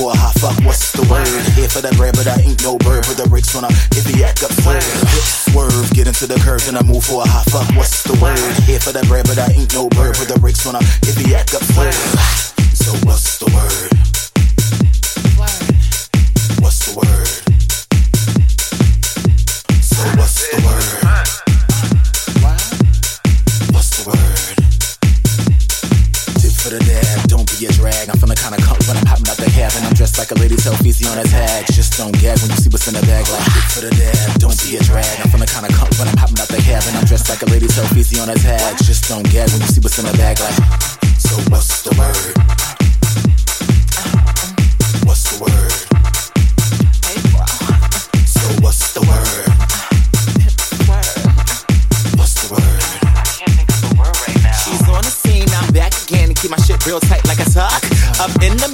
For a hot fuck. What's the word? Here for the bread, but I ain't no bird. Put the brakes on her if he act absurd. Hip swerve, get into the curve, and I move for a hot fuck. What's the word? Here for the bread, but I ain't no bird. Put the brakes on her if he act absurd. So what's the word? have. And I'm dressed like a lady, so easy on a tag. Just don't gag when you see what's in the bag. Like, for the dab, don't be a drag. I'm feeling kinda cunt when I'm popping out the cab. And I'm dressed like a lady, so easy on a tag. Just don't gag when you see what's in the bag. Like, so what's the word? What's the word? So what's the word? keep my shit real tight like a tuck. Up in the